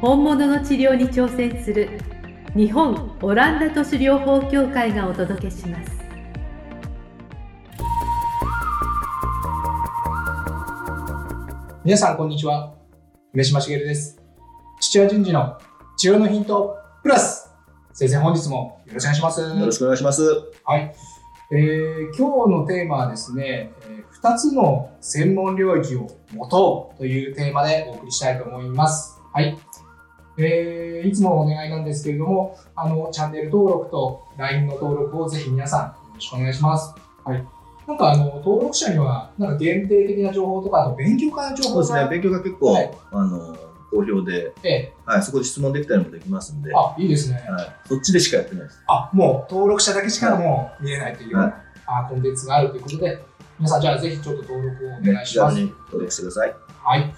本物の治療に挑戦する日本オランダ都市療法協会がお届けします皆さんこんにちは梅島茂です土屋順次の治療のヒントプラス先生本日もよろしくお願いしますよろしくお願いします。はい、えー、今日のテーマはですね、えー、2つの専門領域を持とうというテーマでお送りしたいと思います。はい。えー、いつもお願いなんですけれども、あの、チャンネル登録と LINE の登録をぜひ皆さんよろしくお願いします。はい。なんかあの、登録者には、なんか限定的な情報とか、あと勉強会の情報そうですね、勉強が結構、はいあの好評で、ええ、はい、そこで質問できたりもできますんで、はあ、いいですね。い、そっちでしかやってないです。あ、もう登録者だけしかもう見れないというはいあコンテンツがあるということで、皆さんじゃあぜひちょっと登録をお願いします。登録してください。はい。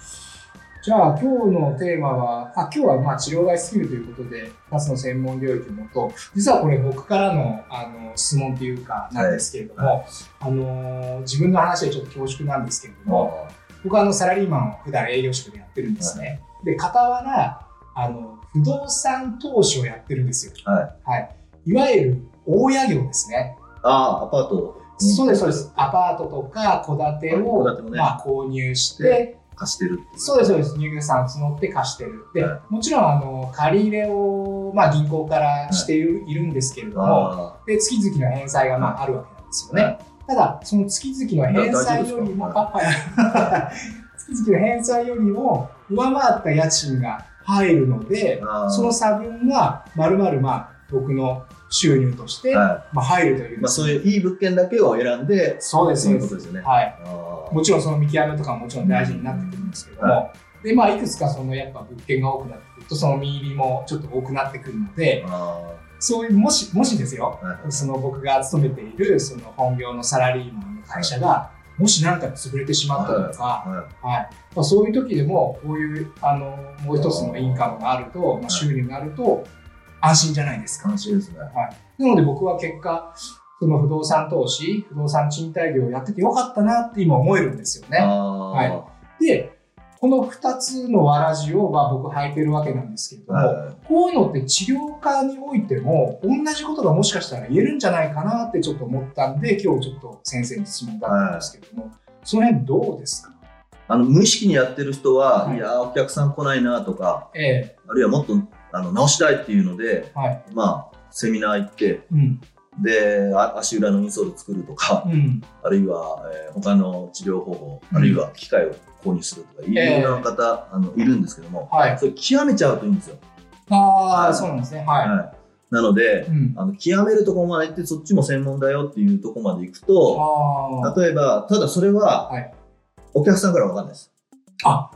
じゃあ今日のテーマは、あ今日はまあ治療外スキルということで、2つの専門領域のもと、実はこれ僕からのあの質問というかなんですけれども、はあのー自分の話でちょっと恐縮なんですけれども、僕はあのサラリーマンを普段営業職でやってるんですね。で、傍ら、あの、不動産投資をやってるんですよ。はい。はい。いわゆる大家業ですね。ああ、アパート、そうです、そうです。アパートとか戸建てを、ねまあ、購入して、で貸してる。そうです、そうです。入居さん募って貸してる。で、はもちろん、あの、借り入れを、まあ、銀行からしている,、い、るんですけれども、あで、月々の返済が、まあ、あるわけなんですよね。ただ、その月々の返済よりも、月々の返済よりも上回った家賃が入るので、その差分が、まるまる、まあ、僕の収入として、はまあ、入るという。い。まあ、そういういい物件だけを選んで、そうです、ね。はい。もちろんその見極めとかももちろん大事になってくるんですけども、はで、まあ、いくつかそのやっぱ物件が多くなってくると、その見入りもちょっと多くなってくるので、あそういう、もし、もしですよ、その僕が勤めているその本業のサラリーマンの会社が、もしなんか潰れてしまったとか、はい。はい。まあ、そういう時でも、こういう、あの、もう一つのインカムがあると、まあ、収入があると、安心じゃないですか。安心ですね。なので僕は結果、その不動産投資、不動産賃貸業をやっててよかったなって今思えるんですよね。あはい。あで、この2つのわらじをまあ僕履いてるわけなんですけれども、はこういうのって治療科においても同じことがもしかしたら言えるんじゃないかなってちょっと思ったんで、今日ちょっと先生に質問だったんですけれども、その辺どうですか？あの無意識にやってる人は、はい。い、やーお客さん来ないなとかえ。あるいはもっとあの直したいっていうのでえはい。まあセミナー行ってうん。であ足裏のインソール作るとかうん。あるいは、えー他の治療方法うんあるいは機械を購入するとかいええろんな方、あのいるんですけどもはい。それ極めちゃうといいんですよ。ああ、はいそうなんですね。ははい、なのでい。うん。あの極めるところまで行ってそっちも専門だよっていうところまで行くとああ。例えばただそれは、はいお客さんから分かんないです。あ、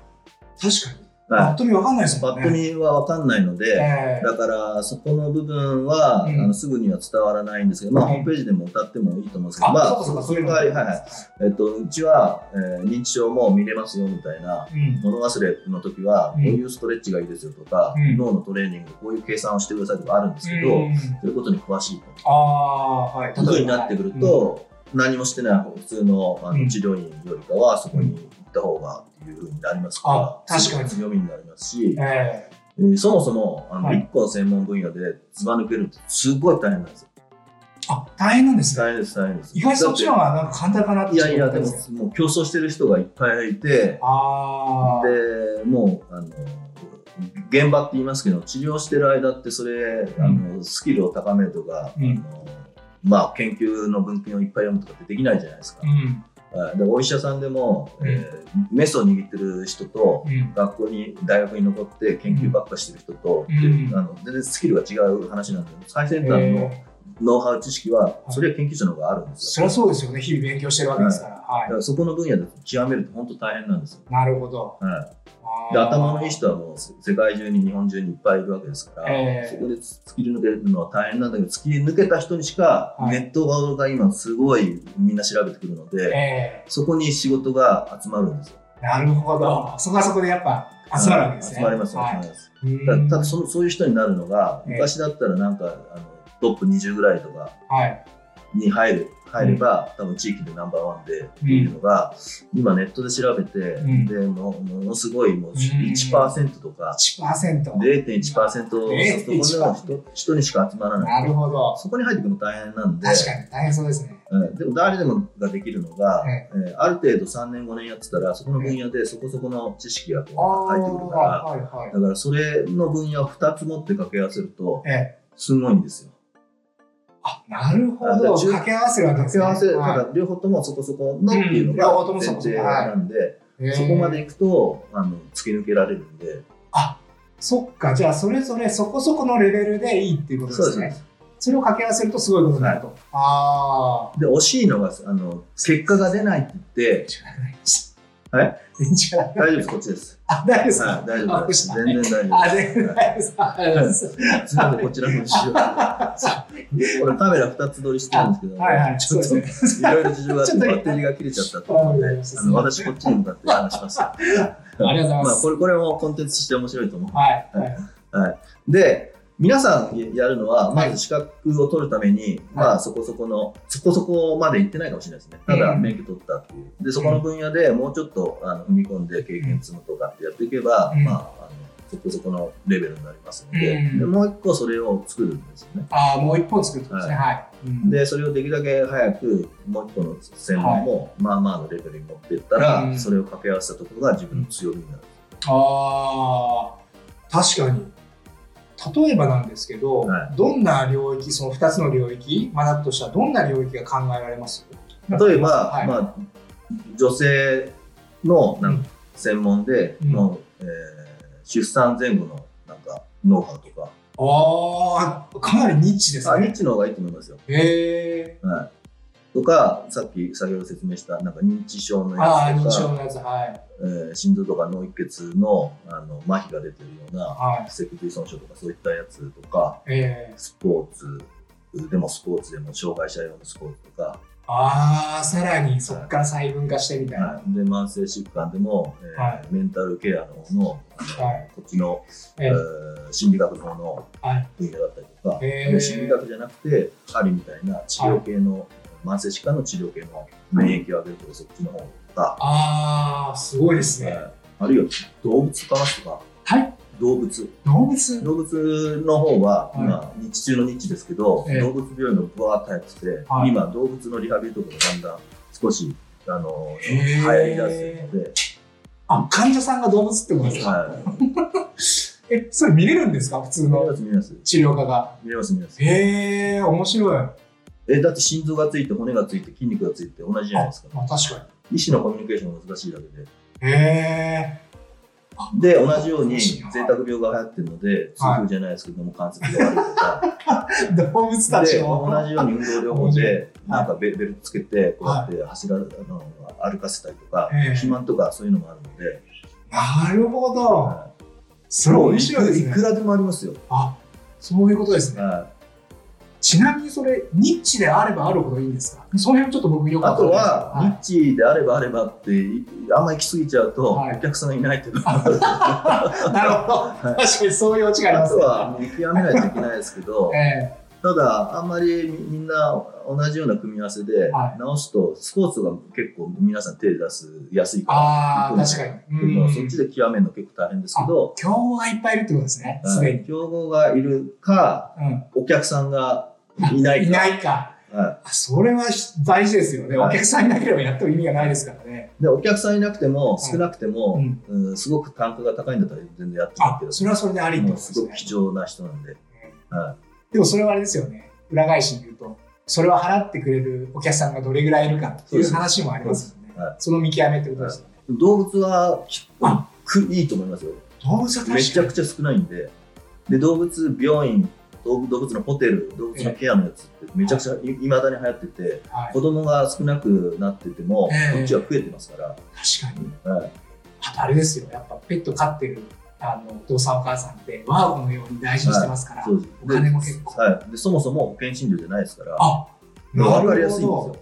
確かに。パはい。ッと見わかんないですもんね。パッと見は分かんないので、ええ。だからそこの部分は、うん。あのすぐには伝わらないんですけど、まあ、うんホームページでも歌ってもいいと思うんですけど、あ、まあ、そうかそうか、そういうのはいはいはい。えっと、うちは、えー認知症も見れますよみたいなうん。物忘れの時はこういうストレッチがいいですよとか、うん。脳のトレーニングこういう計算をしてくださいとかあるんですけど、うん。そういうことに詳しいああ、はい。ということになってくると、何もしてない普通のあうん。の治療院よりかはそこに行った方がいうふうになりますから、あ確かに強みになりますしうん、えええーそもそもあの、はい1個の専門分野でずば抜けるってすごい大変なんですよ。あ、大変なんですね。大変です、大変です。意外とそっちの方がなんか簡単かなっていやいや、でももう競争してる人がいっぱいいて、ああ。で、もう、あの、現場って言いますけど、治療してる間ってそれ、あのスキルを高めるとか、うんあのまあ、研究の文献をいっぱい読むとかってできないじゃないですか。うん。はいでお医者さんでも、うんえーメスを握ってる人と、うん。学校に大学に残って研究ばっかしてる人と、うんであの全然スキルが違う話なんで最先端のええノウハウ知識は、いそれは研究者の方があるんですそよ。りゃそうですよね。日々勉強してるわけですから。はだからそこの分野で極めると本当大変なんですよ。い。なるほど。はい、で頭のいい人はもう世界中に日本中にいっぱいいるわけですから、ええそこで突き抜けるのは大変なんだけど突き抜けた人にしかはいネットが今すごいみんな調べてくるので、えそこに仕事が集まるんですよ。えなるほど。そこはそこでやっぱ集まるわけですね。集まりますよ、はい集まりますただそのそういう人になるのが、ええ昔だったらなんかあのトップ20ぐらいとかはい。に入る入れば、多分地域でナンバーワンでっていうのが、今ネットで調べて、んでもうものすごいもううん1%とか、1%。0.1%そこの人人にしか集まらないなるほど。そこに入っていくの大変なんで確かに大変そうですね。うんでも誰でもができるのが、ええーある程度3年5年やってたらそこの分野でそこそこの知識がこう入ってくるからはいはい。だからそれの分野を2つ持って掛け合わせるとええ。すごいんですよ。あ、なるほど。掛け合わせるわけですね。掛け合わせ、はいただ両方ともそこそこのっていうのが前提なんで、ええそこまでいくとあの突き抜けられるんで、あ、そっか。じゃあ、それぞれそこそこのレベルでいいっていうことでそうですすね。ね。それを掛け合わせるとすごいことになると。ああ。で惜しいのがあの結果が出ないって言って、はい電池がない。大丈夫ですこっちです。あ、大丈夫ですか、はい、大丈夫です。あ全然大丈夫あ、です。全然大丈夫です。す。すみませんこちらの後ろ。これカメラ2つ撮りしてるんですけど、はいはい。ちょっと。いろいろ事情があってバッテリーが切れちゃったと思うんで、ああの私こっちに向かって話します。ありがとうございますこれこれもコンテンツとして面白いと思う。はい。はい。で、皆さんやるのは、まず資格を取るために、まあそこそこの、そこそこまで行ってないかもしれないですね。ただうん免許取ったっていう。で、そこの分野でもうちょっとあの踏み込んで経験積むとかってやっていけば、うんまあ、あのそこそこのレベルになりますので、うんでもう一個それを作るんですよね。ああ、もう一本作るってことですね。はい。うんで、それをできるだけ早く、もう一個の専門も、まあまあのレベルに持っていったら、うんそれを掛け合わせたところが自分の強みになる。ああ、確かに。例えばなんですけど、はいどんな領域、その2つの領域、学ぶとしたらどんな領域が考えられます？例えば、はいまあ、女性のなんかうん専門での、えー出産前後のなんかノウハウとか、ああ、かなりニッチですあニッね。チの方がいいと思いますよ。へえ。はい、とか、さっき先ほど説明したなんか認知症のやつとか、認知症のやつ、はい。えー心臓とか脳一血のあの麻痺が出てるようなはい。脊髄損傷とかそういったやつとか、ええスポーツでもスポーツでも障害者用のスポーツとか、ああ、さらにそこから細分化してみたいな。はい、で慢性疾患でも、えーはメンタルケアの方のはいこっちの、ええー心理学の方の。分野だったりとか、へーで心理学じゃなくて針みたいな治療系の、慢性疾患の治療系の免疫を上げるとかそっちの方とか、ああ、すごいですね。はい。あるいは動物と話すとかはい。動物。動物？動物の方は、はい。今日中の日ですけど、ええ。動物病院がぶわーっと入って今動物のリハビリとかがだんだん少しあのへ流ー行りだしてるので、あ、患者さんが動物ってことですか？はい、え、それ見れるんですか？普通のす見れます。治療科が。見れます見れます。へえ、面白い。えだって心臓がついて骨がついて筋肉がついて同じじゃないですかまあ確か医師のコミュニケーションが難しいだけでに。へえ。で同じように贅沢病が流行ってるので痛風じゃないですけども関節が悪いとか 動物たちでも。同じように運動療法ではいなんかベベルトつけてこうやって走らあの歩かせたりとかええ肥満とかそういうのもあるので、なるほど。はそれ面白いですね。いくらでもありますよ。あ、そういうことですね。はちなみにそれ、ニッチであればあるほどいいんですか？その辺ちょっと僕よい、くわあとかんない。ニッチであればあればって、いあんまり行き過ぎちゃうと、はい。お客さんがいないっていう。なるほど。確かにそういうオチがありあますね。とは、見極めないといけないですけど、えただ、あんまりみみんな同じような組み合わせではい。直すと、スポーツが結構皆さん手出すやすいえから、確かよに。でもそっちで極めるの結構大変ですけど、競合がいっぱいいるってことですね、すはい。でに。競合がいるか、うん。お客さんがいないか。いないか。はあそれは大事ですよね。はいお客さんいなければやっても意味がないですからね。い、でお客さんいなくても、い少なくても、うんうんすごく単価が高いんだったら全然やってもいいあけど、それはそれでありとですごく。貴重な人なんで。はでもそれはあれですよね。裏返しに言うと、それを払ってくれるお客さんがどれぐらいいるかっていう話もありますよね。はいその見極めってことですよね。い、動物はくいいと思いますよ。動物は。めちゃくちゃ少ないんで。で、動物病院、動物のホテル、動物のケアのやつってめちゃくちゃいいまだに流行ってて、はい子供が少なくなってても、ええこっちは増えてますから。確かに。はいあとあれですよ、やっぱペット飼ってるあのお父さんお母さんって我が子のように大事にしてますから、そうですお金も結構。はい、でそもそも保険診療じゃないですからあ、分かりやすいんですよ。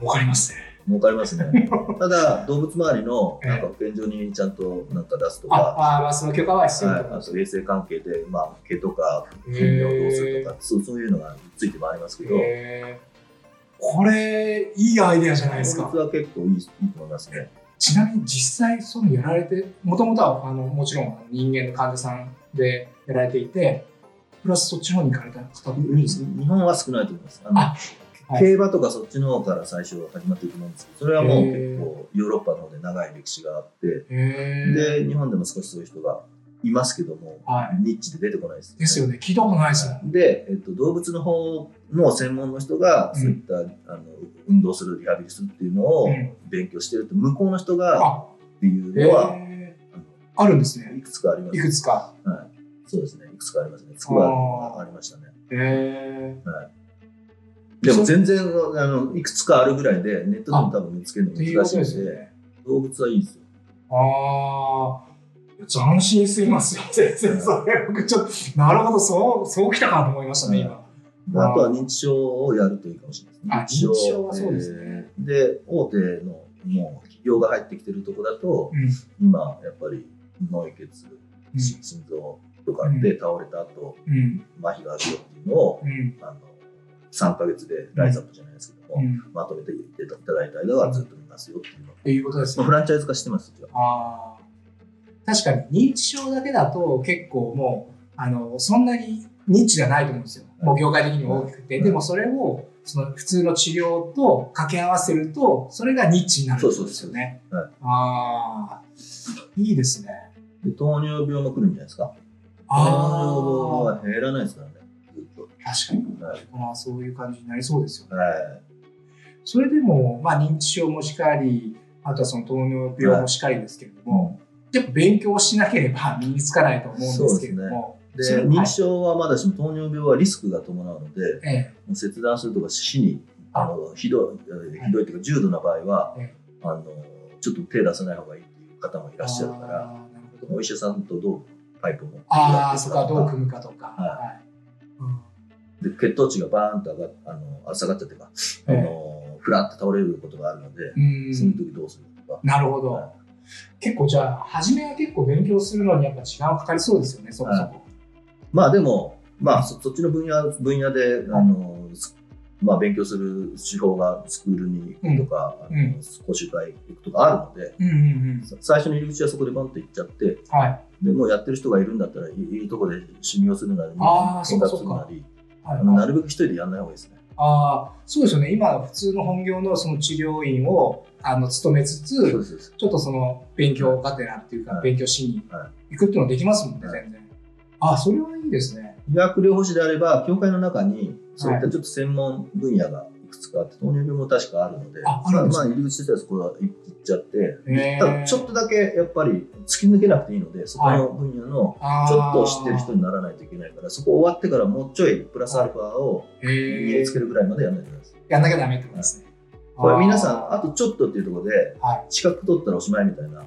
わかりますね。儲かりますね。ただ動物周りのなんか保健所にちゃんとなんか出すとか、あ、あまあその許可は必要はい、とあと衛生関係で、まあ、毛とか糞尿どうするとかそうそういうのがついてもありますけど。これ、いいアイデアじゃないですか。は結構いいいいと思いますね。ちなみに実際そのやられて、もともとはあのもちろん人間の患者さんでやられていて、プラスそっちの方に行かれた方もいるんですか？日本は少ないと思います。あはい。競馬とかそっちの方から最初始まってると思うんですけどそれはもう結構ヨーロッパの方で長い歴史があって。で日本でも少しそういう人がいますけども、はい。ニッチで出てこないです、ですよね。聞いたことないですもん。で、えっと、動物の方の専門の人がうん。そういった、あの運動するリハビリするっていうのをうん。勉強してると向こうの人があ、っていうへのは、ー。あるんですね。いくつかありますいくつか。そうですね。いくつかありますね。つくありましたね。へでも全然あのいくつかあるぐらいでネットでも多分見つけるの難しいんでね。動物はいいですよああ。斬新すぎますよ。先生、それ僕ちょっと、なるほど、そう、そうきたかと思いましたね、今。あとは認知症をやるといいかもしれないですあ認知症はそうですねえーで大手のもう企業が入ってきてるとこだとうん。今やっぱり脳溢血、うん心臓とかで倒れた後、うん。麻痺があるよっていうのをうん。あの3ヶ月でライズアップじゃないですけども、うん。っまとめていただいた間はずっと見ますよっていうのを、ていうことですまあ、ねフ。ランチャイズ化してますああ。確かに認知症だけだと結構もう、あの、そんなにニッチじゃないと思うんですよ。もう業界的にも大きくて。うんでもそれを、その普通の治療と掛け合わせると、それがニッチになるってことですよね。そうそうああ。いいですね。で糖尿病も来るんじゃないですか糖あ尿あ。病は減らないですからね確かに。はい。まあそういう感じになりそうですよね。はい。それでも、まあ認知症もしかり、あとはその糖尿病もしかりですけれども、やっぱ勉強しなければ 身につかないと思うんですけれども、で認知症はまだしも糖尿病はリスクが伴うのでええ、もう切断するとか死にあのひどいえーひどいというか重度な場合は、えあのちょっと手出さない方がいいっていう方もいらっしゃるからるほど。お医者さんとどうパイプを持ってああ、そこはどうく組むかとか。はい。はい。うんで血糖値がバーンと上がっあの下がっちゃってか、あええのふらっと倒れることがあるので、うんそういう時どうするとか、なるほど。は結構じゃあ、初めは結構勉強するのにやっぱ時間かかりそうですよね、そこそこ。まあでも、まあ、そそっちの分野分野で、あのすまあ、勉強する手法がスクールに行くとか、うんあの講習会行くとかあるので、うんうんうん。さ最初の入り口はそこでバンと行っちゃって、はい。でもうやってる人がいるんだったらいいいいとこで修行するなり、見学そっかそっかするなり、はいなるべく一人でやらない方がいいですね。ああ、そうですよね。今、普通の本業のその治療院をあの務めつつ、ちょっとその勉強がてらっていうか、はい勉強しには行くっていうのできますもんね、はい全然。あ、それはいいですね。医学療法士であれば、教会の中にそういっはたちょっと専門分野がいくつかあって、糖尿病も確かあるので、ああるんですかまあ、入り口としてはそこは行っちゃって、ただちょっとだけやっぱり突き抜けなくていいので、そこの分野のちょっと知ってる人にならないといけないから、そこ終わってからもうちょいプラスアルファをへ身につけるぐらいまでやらないと。やんなきゃダメってことですね。これ皆さん、ああとちょっとっていうところで。資格取ったらおしまいみたいな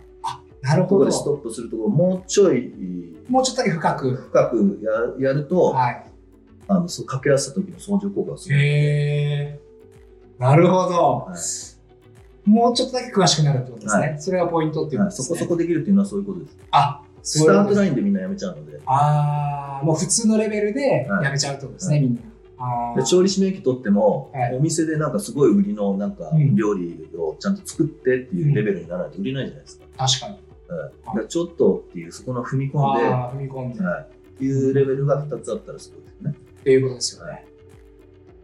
なるほどところで。ストップするところ、もうちょいもうちょっとだけ深く。深くややると、はい。あのそう掛け合わせた時の相乗効果がすごい。へえ。なるほど。はいもうちょっとだけ詳しくなるってことですね。それがポイントっていうことですね。はいそこそこできるっていうのはそういうことです。あ、スタートライン。でみんなやめちゃうので、ああ、もう普通のレベルではいやめちゃうってことですね、はいみんな。で調理師免許取っても、はいお店でなんかすごい売りのなんかうん料理をちゃんと作ってっていうレベルにならないと売れないじゃないですか。確かに。はいだからちょっとっていうそこの踏み込んで、踏み込んで。はい、いうレベルが2つあったらすごいですね。っていうことですよね。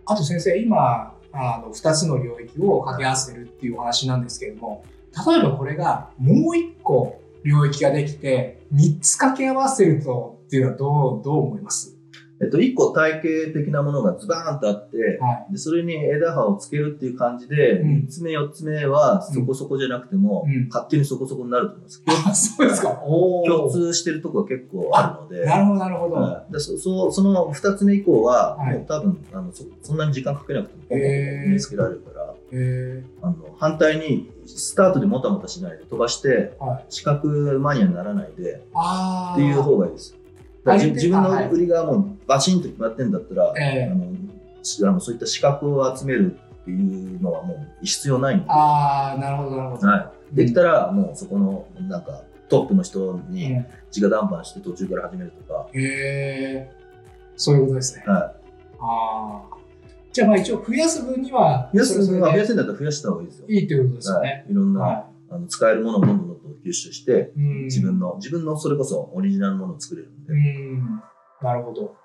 あと先生、今、あの2つの領域を掛け合わせるっていうお話なんですけれども、例えばこれがもう1個領域ができて、3つ掛け合わせるとっていうのはどうどう思います？えっと、1個体系的なものがズバーンとあって、はでそれに枝葉をつけるっていう感じで、うん3つ目4つ目はそこそこじゃなくても、うん勝手にそこそこになると思います。あ、そうですか。お共通してるところが結構あるので。なるほど、なるほど。はいでそそその2つ目以降は、はいもう多分あのそそんなに時間かけなくてもへー身につけられるから、えあの反対にスタートでもたもたしないで飛ばしてー、はい。視覚マニアにならないで。っていう方がいいです。自分の売りがもうバシンと決まってんだったら、ええ。あのしあのそういった資格を集めるっていうのはもう必要ないんで、ああ、なるほど、なるほど。はい、できたらもうそこのなんかトップの人うん。にへ直談判して途中から始めるとか、え。そういうことですね。はああ。じゃあまあ一応増やす分には、い、増やす分は増やそせんだったら増やした方がいいですよ。いいっていうことですよはね。い、いろんな、はあの使えるものをどんどんどんどん吸収して、自分の自分のそれこそオリジナルのものを作れるんで、うん。なるほど。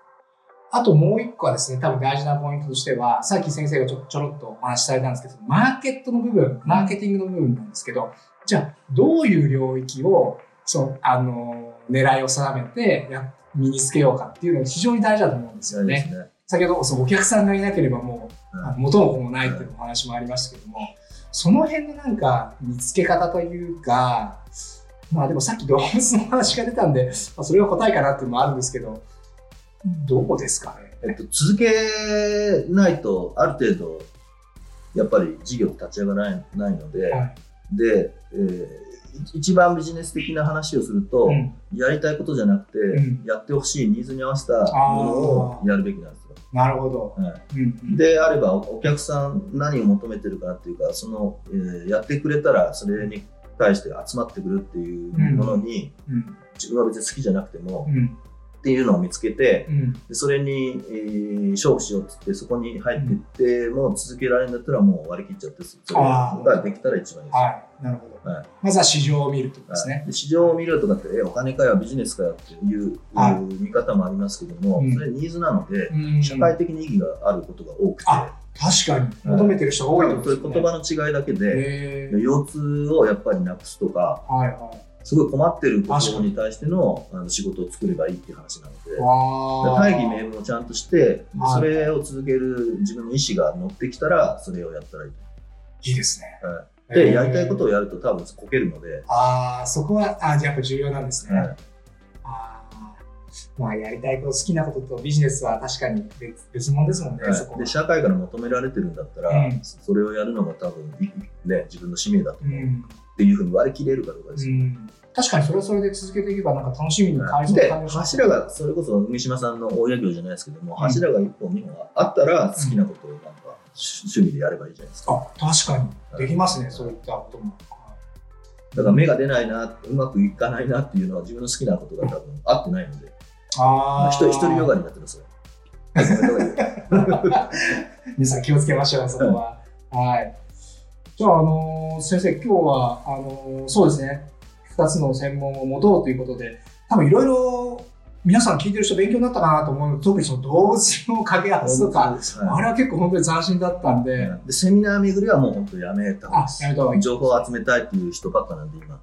あともう一個はですね、多分大事なポイントとしては、さっき先生がちょちょろっとお話しされたんですけど、マーケットの部分、マーケティングの部分なんですけど、じゃあ、どういう領域を、そう、あの、狙いを定めてや身につけようかっていうのが非常に大事だと思うんですよね。ね。先ほど、そうお客さんがいなければもう、うん元も子もないっていうお話もありましたけども、その辺のなんか見つけ方というか、まあでもさっき動物の話が出たんで、まあ、それが答えかなっていうのもあるんですけど、どうですかね？えっと、続けないと、ある程度、やっぱり事業立ち上がらないないので、はいで、えーい一番ビジネス的な話をすると、うん。やりたいことじゃなくて、うん。やってほしいニーズに合わせたものをやるべきなんですよ。なるほど。はいうんうん。であればおお客さん何を求めてるかっていうかその、えーやってくれたらそれに対して集まってくるっていうものに、うん。自分は別に好きじゃなくても、うんっていうのを見つけてうんでそれに、えー勝負しようっつってそこに入っていって、もう続けられるんだったらもう割り切っちゃってそれができたら一番いいです。はい。なるほど。はいまずは市場を見るとですね。はいで市場を見るとかって、え、お金かよ、ビジネスかよっていう、はい見方もありますけども、うんそれニーズなので、うん社会的に意義があることが多くて、あ確かに。求めてる人が多いとそういう言葉の違いだけで、腰痛をやっぱりなくすとか、はいはい。すごい困ってるところに。対してのあの仕事を作ればいいっていう話なので、あ大義名分をちゃんとして、はい。それを続ける自分の意思が乗ってきたら、それをやったらいいと。いいですね。はい。で、へー。やりたいことをやると多分こけるので、ああ、そこは、あやっぱ重要なんですね。はい。あー。まあ、やりたいこと、好きなこととビジネスは確かに別別物ですもんね、はい。そこは。で社会から求められてるんだったら、うん。それをやるのが多分、いね、自分の使命だと思う、っうん。ていうふうに割り切れるかどうかですよ。うん確かにそれはそれで続けていけば、なんか楽しみに変わりそう感じが柱がそれこそ海島さんの大家業じゃないですけども、柱が1本2本あったら好きなことをなんか趣味でやればいいじゃないですか。あ確かに。できますね、そういったことも。だから目が出ないな、うまくいかないなっていうのは自分の好きなことが多分合ってないので、ああ。一人一人ヨガになってますよ。皆さん気をつけましょう、そこは。はい。じゃあ、あのー先生、今日は、あのーそうですね、2つの専門を持とうということで、多分いろいろ皆さん聞いてる人勉強になったかなと思う特にその動物の掛け合わせとか、はあれは結構本当に斬新だったんい。で、でセミナー巡りはもう本当やめたやめた方がいい。情報を集めたいっていう人ばっかなんで今。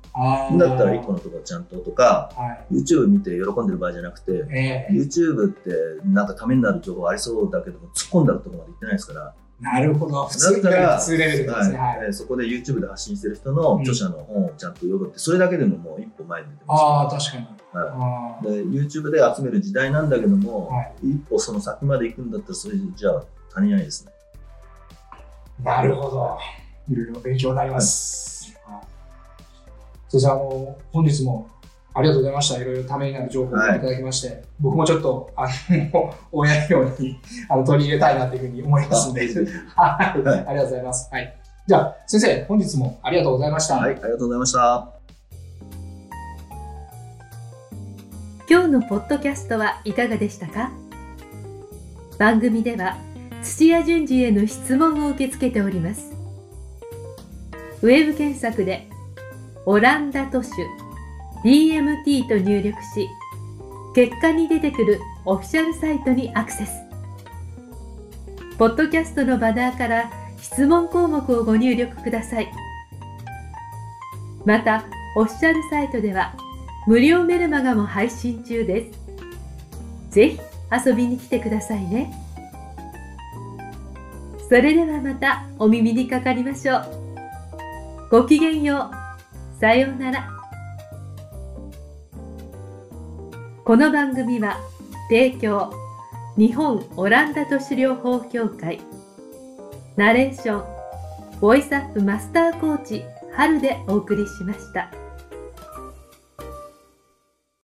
だったら1個のところちゃんととか、はい。YouTube 見て喜んでる場合じゃなくて、ええ。YouTube ってなんかためになる情報ありそうだけども、突っ込んだところまで行ってないですから、なるほど。普だ通ったら、普通レベルですね。はい。そこで YouTube で発信してる人の著者の本をちゃんと読むって、それだけでももう一歩前に出てます。ああ、確かに。はあで YouTube で集める時代なんだけども、はい一歩その先まで行くんだったら、それじゃあ足りないですね。ーなるほど。いろいろ勉強になります。はいそしてあの、本日もありがとうございました。いろいろためになる情報をいただきまして、僕もちょっと、あの、親のように あの取り入れたいなというふうに思いますので、はいありがとうございます。はい。じゃあ、先生、本日もありがとうございました。はい、ありがとうございました。今日のポッドキャストはいかがでしたか？番組では土屋順次への質問を受け付けておりますウェブ検索で「オランダ都市 DMT」と入力し結果に出てくるオフィシャルサイトにアクセスポッドキャストのバナーから質問項目をご入力くださいまたオフィシャルサイトでは無料メルマガも配信中です。ぜひ遊びに来てくださいね。それではまたお耳にかかりましょう。ごきげんよう。さようなら。この番組は提供日本オランダ都市療法協会ナレーションボイスアップマスターコーチ春でお送りしました。